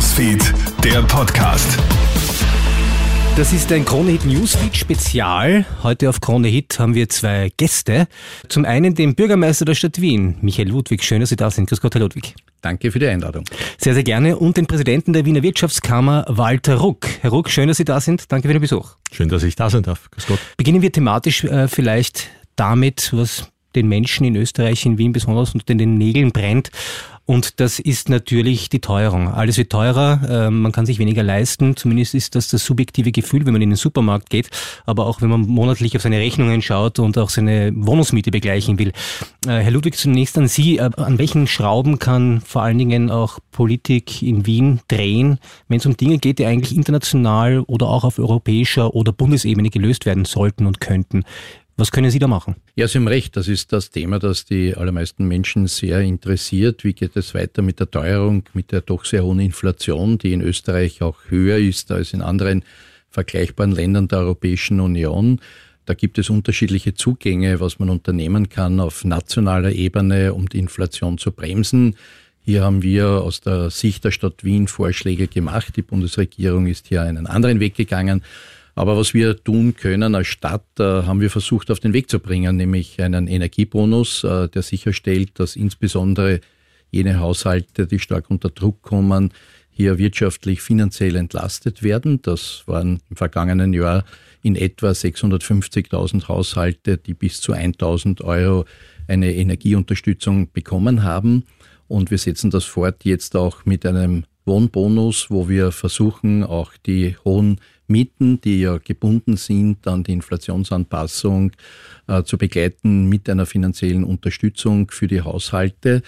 Newsfeed, der Podcast. Das ist ein Kronehit Newsfeed Spezial. Heute auf Kronehit haben wir zwei Gäste. Zum einen den Bürgermeister der Stadt Wien, Michael Ludwig. Schön, dass Sie da sind. Grüß Gott, Herr Ludwig. Danke für die Einladung. Sehr, sehr gerne. Und den Präsidenten der Wiener Wirtschaftskammer, Walter Ruck. Herr Ruck, schön, dass Sie da sind. Danke für den Besuch. Schön, dass ich da sein darf. Grüß Gott. Beginnen wir thematisch äh, vielleicht damit, was den Menschen in Österreich, in Wien besonders unter den Nägeln brennt. Und das ist natürlich die Teuerung. Alles wird teurer, äh, man kann sich weniger leisten. Zumindest ist das das subjektive Gefühl, wenn man in den Supermarkt geht. Aber auch wenn man monatlich auf seine Rechnungen schaut und auch seine Wohnungsmiete begleichen will. Äh, Herr Ludwig, zunächst an Sie. Äh, an welchen Schrauben kann vor allen Dingen auch Politik in Wien drehen, wenn es um Dinge geht, die eigentlich international oder auch auf europäischer oder Bundesebene gelöst werden sollten und könnten? Was können Sie da machen? Ja, Sie haben recht. Das ist das Thema, das die allermeisten Menschen sehr interessiert. Wie geht es weiter mit der Teuerung, mit der doch sehr hohen Inflation, die in Österreich auch höher ist als in anderen vergleichbaren Ländern der Europäischen Union? Da gibt es unterschiedliche Zugänge, was man unternehmen kann auf nationaler Ebene, um die Inflation zu bremsen. Hier haben wir aus der Sicht der Stadt Wien Vorschläge gemacht. Die Bundesregierung ist hier einen anderen Weg gegangen. Aber was wir tun können als Stadt, äh, haben wir versucht auf den Weg zu bringen, nämlich einen Energiebonus, äh, der sicherstellt, dass insbesondere jene Haushalte, die stark unter Druck kommen, hier wirtschaftlich finanziell entlastet werden. Das waren im vergangenen Jahr in etwa 650.000 Haushalte, die bis zu 1.000 Euro eine Energieunterstützung bekommen haben. Und wir setzen das fort jetzt auch mit einem Wohnbonus, wo wir versuchen, auch die hohen Mieten, die ja gebunden sind an die Inflationsanpassung, äh, zu begleiten mit einer finanziellen Unterstützung für die Haushalte.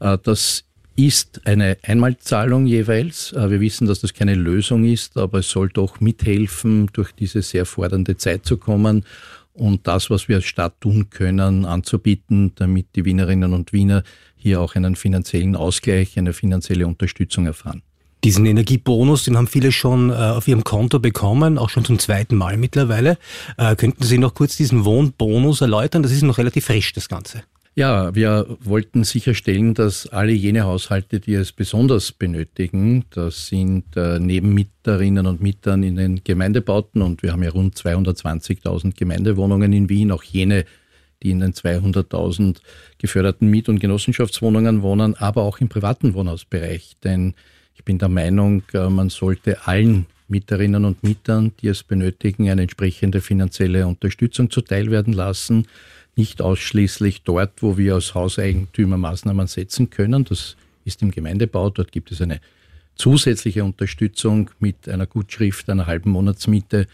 Äh, das ist eine Einmalzahlung jeweils. Äh, wir wissen, dass das keine Lösung ist, aber es soll doch mithelfen, durch diese sehr fordernde Zeit zu kommen und das, was wir als Stadt tun können, anzubieten, damit die Wienerinnen und Wiener hier auch einen finanziellen Ausgleich, eine finanzielle Unterstützung erfahren. Diesen Energiebonus, den haben viele schon äh, auf ihrem Konto bekommen, auch schon zum zweiten Mal mittlerweile. Äh, könnten Sie noch kurz diesen Wohnbonus erläutern? Das ist noch relativ frisch, das Ganze. Ja, wir wollten sicherstellen, dass alle jene Haushalte, die es besonders benötigen, das sind äh, neben und Mietern in den Gemeindebauten und wir haben ja rund 220.000 Gemeindewohnungen in Wien, auch jene, die in den 200.000 geförderten Miet- und Genossenschaftswohnungen wohnen, aber auch im privaten Wohnhausbereich. Denn ich bin der Meinung, äh, man sollte allen Mieterinnen und Mietern, die es benötigen, eine entsprechende finanzielle Unterstützung zuteil werden lassen. Nicht ausschließlich dort, wo wir als Hauseigentümer Maßnahmen setzen können. Das ist im Gemeindebau. Dort gibt es eine zusätzliche Unterstützung mit einer Gutschrift einer halben Monatsmiete,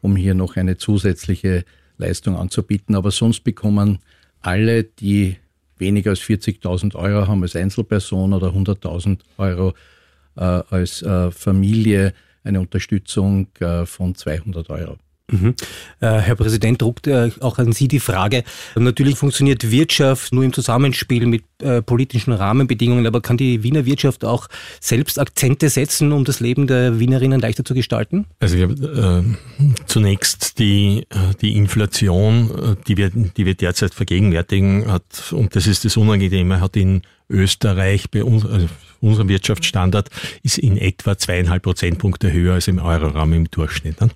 um hier noch eine zusätzliche Leistung anzubieten. Aber sonst bekommen alle, die weniger als 40.000 Euro haben als Einzelperson oder 100.000 Euro als äh, Familie eine Unterstützung äh, von 200 Euro. Mhm. Äh, Herr Präsident, druckt äh, auch an Sie die Frage. Natürlich funktioniert Wirtschaft nur im Zusammenspiel mit äh, politischen Rahmenbedingungen, aber kann die Wiener Wirtschaft auch selbst Akzente setzen, um das Leben der Wienerinnen leichter zu gestalten? Also wir, äh, zunächst die, äh, die Inflation, äh, die wir, die wir derzeit vergegenwärtigen, hat, und das ist das Unangenehme, hat in Österreich bei uns, also unserem Wirtschaftsstandard ist in etwa zweieinhalb Prozentpunkte höher als im Euroraum im Durchschnitt. Ne?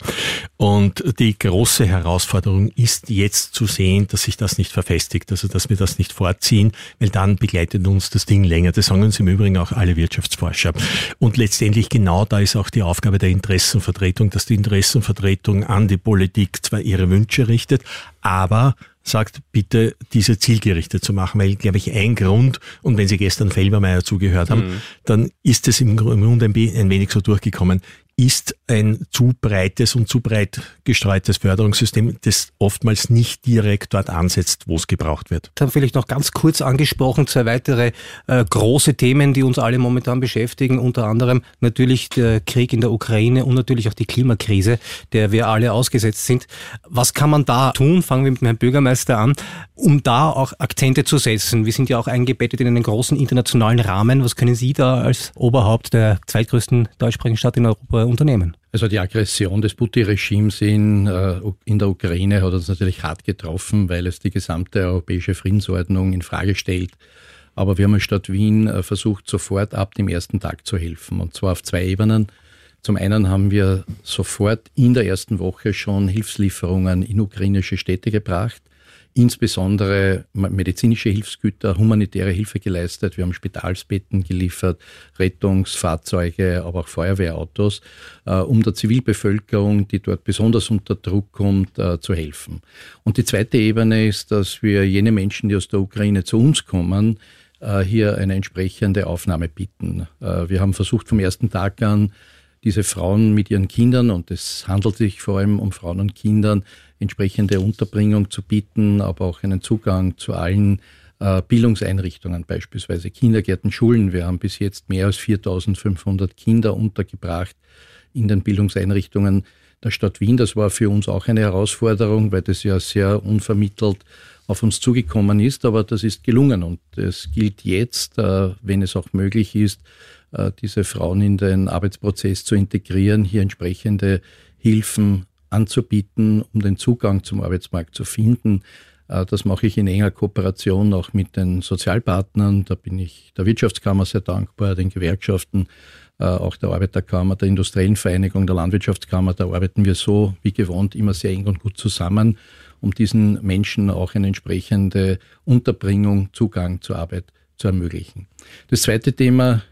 Und die große Herausforderung ist jetzt zu sehen, dass sich das nicht verfestigt, also dass wir das nicht vorziehen, weil dann begleitet uns das Ding länger. Das sagen uns im Übrigen auch alle Wirtschaftsforscher. Und letztendlich genau da ist auch die Aufgabe der Interessenvertretung, dass die Interessenvertretung an die Politik zwar ihre Wünsche richtet, aber sagt, bitte diese zielgerichtet zu machen, weil, glaube ich, ein Grund, und wenn Sie gestern Felbermeier zugehört haben, mhm. dann ist es im Grunde ein wenig so durchgekommen ist ein zu breites und zu breit gestreutes Förderungssystem, das oftmals nicht direkt dort ansetzt, wo es gebraucht wird. Dann vielleicht noch ganz kurz angesprochen, zwei weitere äh, große Themen, die uns alle momentan beschäftigen, unter anderem natürlich der Krieg in der Ukraine und natürlich auch die Klimakrise, der wir alle ausgesetzt sind. Was kann man da tun? Fangen wir mit dem Herrn Bürgermeister an, um da auch Akzente zu setzen. Wir sind ja auch eingebettet in einen großen internationalen Rahmen. Was können Sie da als Oberhaupt der zweitgrößten deutschsprachigen Stadt in Europa unternehmen? Also die Aggression des Putin-Regimes in, äh, in der Ukraine hat uns natürlich hart getroffen, weil es die gesamte europäische Friedensordnung in Frage stellt. Aber wir haben in Stadt Wien äh, versucht, sofort ab dem ersten Tag zu helfen. Und zwar auf zwei Ebenen. Zum einen haben wir sofort in der ersten Woche schon Hilfslieferungen in ukrainische Städte gebracht insbesondere medizinische Hilfsgüter, humanitäre Hilfe geleistet. Wir haben Spitalsbetten geliefert, Rettungsfahrzeuge, aber auch Feuerwehrautos, äh, um der Zivilbevölkerung, die dort besonders unter Druck kommt, äh, zu helfen. Und die zweite Ebene ist, dass wir jene Menschen, die aus der Ukraine zu uns kommen, äh, hier eine entsprechende Aufnahme bieten. Äh, wir haben versucht vom ersten Tag an, diese Frauen mit ihren Kindern, und es handelt sich vor allem um Frauen und Kindern, entsprechende Unterbringung zu bieten, aber auch einen Zugang zu allen äh, Bildungseinrichtungen, beispielsweise Kindergärten, Schulen. Wir haben bis jetzt mehr als 4500 Kinder untergebracht in den Bildungseinrichtungen der Stadt Wien. Das war für uns auch eine Herausforderung, weil das ja sehr unvermittelt auf uns zugekommen ist, aber das ist gelungen und es gilt jetzt, äh, wenn es auch möglich ist, diese Frauen in den Arbeitsprozess zu integrieren, hier entsprechende Hilfen anzubieten, um den Zugang zum Arbeitsmarkt zu finden. Äh, das mache ich in enger Kooperation auch mit den Sozialpartnern. Da bin ich der Wirtschaftskammer sehr dankbar, den Gewerkschaften, äh, auch der Arbeiterkammer, der Industriellen Vereinigung, der Landwirtschaftskammer. Da arbeiten wir so wie gewohnt immer sehr eng und gut zusammen, um diesen Menschen auch eine entsprechende Unterbringung, Zugang zur Arbeit zu ermöglichen. Das zweite Thema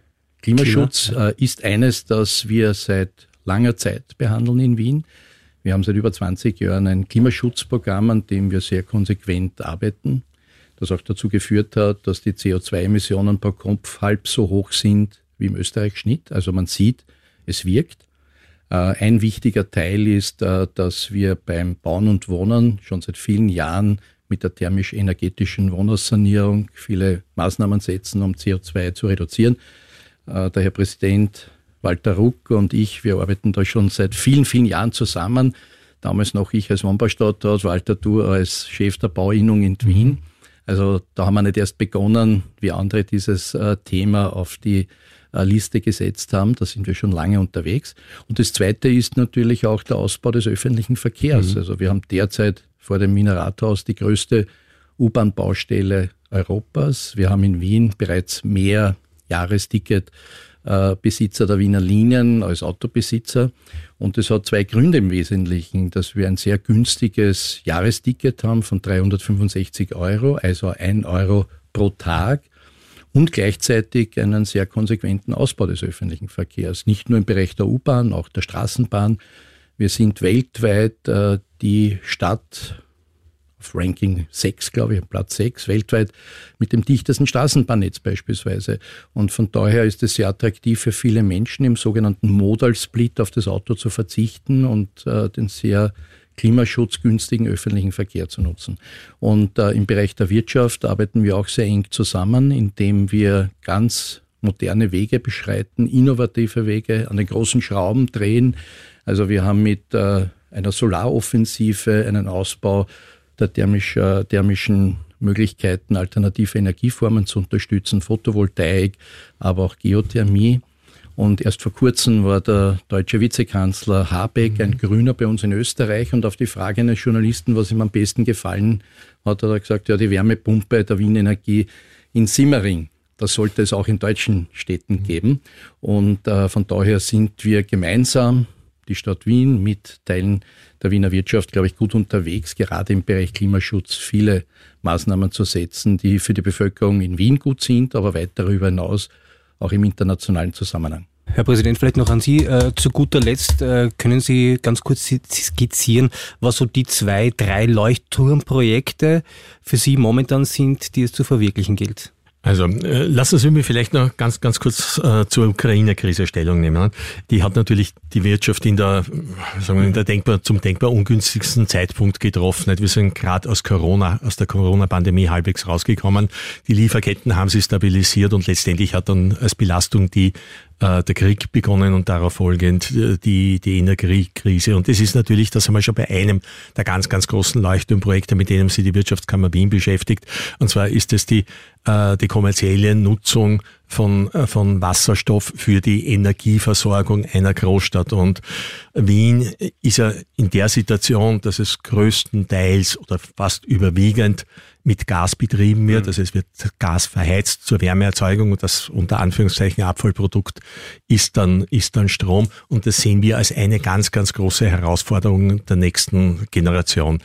Klimaschutz Klima. Äh, ist eines, das wir seit langer Zeit behandeln in Wien. Wir haben seit über 20 Jahren ein Klimaschutzprogramm, an dem wir sehr konsequent arbeiten, das auch dazu geführt hat, dass die CO2-Emissionen pro Kopf halb so hoch sind wie im Österreich-Schnitt. Also man sieht, es wirkt. Äh, ein wichtiger Teil ist, äh, dass wir beim Bauen und Wohnen schon seit vielen Jahren mit der thermisch-energetischen Wohnhaussanierung viele Maßnahmen setzen, um CO2 zu reduzieren. Äh, der Herr Präsident Walter Ruck und ich, wir arbeiten da schon seit vielen, vielen Jahren zusammen. Damals noch ich als Wohnbaustadtrat, Walter du als Chef der Bauinnung in Wien. Also da haben wir nicht erst begonnen, wie andere dieses äh, Thema auf die äh, Liste gesetzt haben. Da sind wir schon lange unterwegs. Und das Zweite ist natürlich auch der Ausbau des öffentlichen Verkehrs. Mhm. Also wir haben derzeit vor dem Wiener Rathaus die größte U-Bahn-Baustelle Europas. Wir haben in Wien bereits mehr Jahresticket äh, Besitzer der Wiener Linien als Autobesitzer. Und es hat zwei Gründe im Wesentlichen, dass wir ein sehr günstiges Jahresticket haben von 365 Euro, also ein Euro pro Tag und gleichzeitig einen sehr konsequenten Ausbau des öffentlichen Verkehrs. Nicht nur im Bereich der U-Bahn, auch der Straßenbahn. Wir sind weltweit äh, die Stadt Ranking 6, glaube ich, Platz 6 weltweit mit dem dichtesten Straßenbahnnetz beispielsweise. Und von daher ist es sehr attraktiv für viele Menschen im sogenannten Modal Split auf das Auto zu verzichten und äh, den sehr klimaschutzgünstigen öffentlichen Verkehr zu nutzen. Und äh, im Bereich der Wirtschaft arbeiten wir auch sehr eng zusammen, indem wir ganz moderne Wege beschreiten, innovative Wege an den großen Schrauben drehen. Also wir haben mit äh, einer Solaroffensive einen Ausbau der thermisch, äh, thermischen Möglichkeiten, alternative Energieformen zu unterstützen, Photovoltaik, aber auch Geothermie. Und erst vor kurzem war der deutsche Vizekanzler Habeck, ein Grüner bei uns in Österreich, und auf die Frage eines Journalisten, was ihm am besten gefallen hat, hat er gesagt, ja, die Wärmepumpe der Wien Energie in Simmering. Das sollte es auch in deutschen Städten geben. Und äh, von daher sind wir gemeinsam die Stadt Wien mit Teilen der Wiener Wirtschaft, glaube ich, gut unterwegs, gerade im Bereich Klimaschutz viele Maßnahmen zu setzen, die für die Bevölkerung in Wien gut sind, aber weit darüber hinaus auch im internationalen Zusammenhang. Herr Präsident, vielleicht noch an Sie. Äh, zu guter Letzt äh, können Sie ganz kurz skizzieren, was so die zwei, drei Leuchtturmprojekte für Sie momentan sind, die es zu verwirklichen gilt? Also äh, lassen Sie mich vielleicht noch ganz, ganz kurz äh, zur Ukraine-Krise Stellung nehmen. Die hat natürlich die Wirtschaft in der, sagen wir, in der denkbar, zum denkbar ungünstigsten Zeitpunkt getroffen. Wir sind gerade aus Corona, aus der Corona-Pandemie halbwegs rausgekommen. Die Lieferketten haben sich stabilisiert und letztendlich hat dann als Belastung die äh, der Krieg begonnen und darauf folgend äh, die, die Energiekrise. Und das ist natürlich, das haben wir schon bei einem der ganz, ganz großen Leuchtturmprojekte, mit denen sich die Wirtschaftskammer Wien beschäftigt. Und zwar ist es die, äh, die kommerzielle Nutzung von, äh, von Wasserstoff für die Energieversorgung einer Großstadt. Und Wien ist ja in der Situation, dass es größtenteils oder fast überwiegend mit Gas betrieben wird. Mhm. Also es wird Gas verheizt zur Wärmeerzeugung und das unter Anführungszeichen Abfallprodukt ist dann, ist dann Strom. Und das sehen wir als eine ganz, ganz große Herausforderung der nächsten Generation.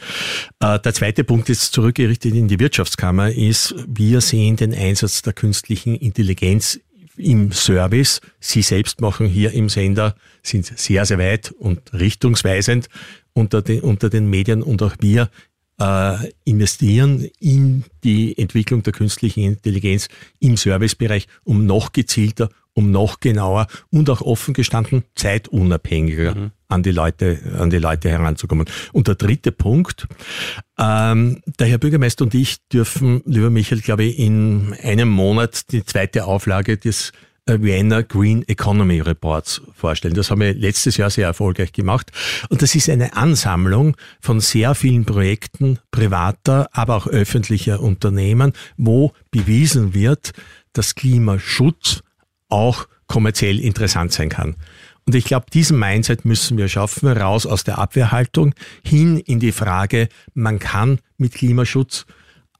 Äh, der zweite Punkt ist zurückgerichtet in die Wirtschaftskammer ist, wir sehen den Einsatz der künstlichen Intelligenz im Service. Sie selbst machen hier im Sender, sind sehr, sehr weit und richtungsweisend unter den, unter den Medien und auch wir äh, investieren in die Entwicklung der künstlichen Intelligenz im Servicebereich, um noch gezielter, um noch genauer und auch offen gestanden zeitunabhängiger mhm. an die Leute, an die Leute heranzukommen. Und der dritte Punkt, ähm, der Herr Bürgermeister und ich dürfen, lieber Michael, glaube ich, in einem Monat die zweite Auflage des Vienna Green Economy Reports vorstellen. Das haben wir letztes Jahr sehr erfolgreich gemacht. Und das ist eine Ansammlung von sehr vielen Projekten privater, aber auch öffentlicher Unternehmen, wo bewiesen wird, dass Klimaschutz auch kommerziell interessant sein kann. Und ich glaube, diesen Mindset müssen wir schaffen, raus aus der Abwehrhaltung hin in die Frage, man kann mit Klimaschutz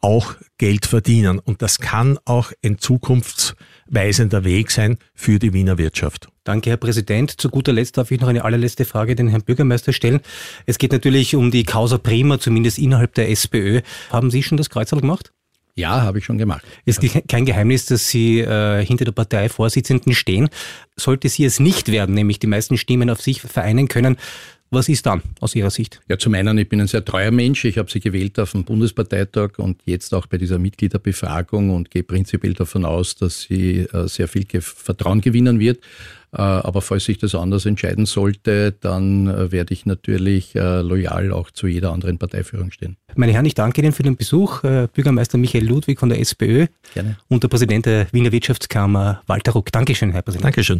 auch Geld verdienen. Und das kann auch ein zukunftsweisender Weg sein für die Wiener Wirtschaft. Danke, Herr Präsident. Zu guter Letzt darf ich noch eine allerletzte Frage den Herrn Bürgermeister stellen. Es geht natürlich um die Causa Prima, zumindest innerhalb der SPÖ. Haben Sie schon das Kreuzerl gemacht? Ja, habe ich schon gemacht. Es ist kein Geheimnis, dass Sie äh, hinter der Parteivorsitzenden stehen. Sollte sie es nicht werden, nämlich die meisten Stimmen auf sich vereinen können, was ist dann aus Ihrer Sicht? Ja, zum einen, ich bin ein sehr treuer Mensch. Ich habe Sie gewählt auf dem Bundesparteitag und jetzt auch bei dieser Mitgliederbefragung und gehe prinzipiell davon aus, dass sie äh, sehr viel Vertrauen gewinnen wird. Äh, aber falls sich das anders entscheiden sollte, dann äh, werde ich natürlich loyal auch zu jeder anderen Parteiführung stehen. Meine Herren, ich danke Ihnen für den Besuch. Bürgermeister Michael Ludwig von der SPÖ Gerne. und der Präsident der Wiener Wirtschaftskammer Walter Ruck. Dankeschön, Herr Präsident. Dankeschön.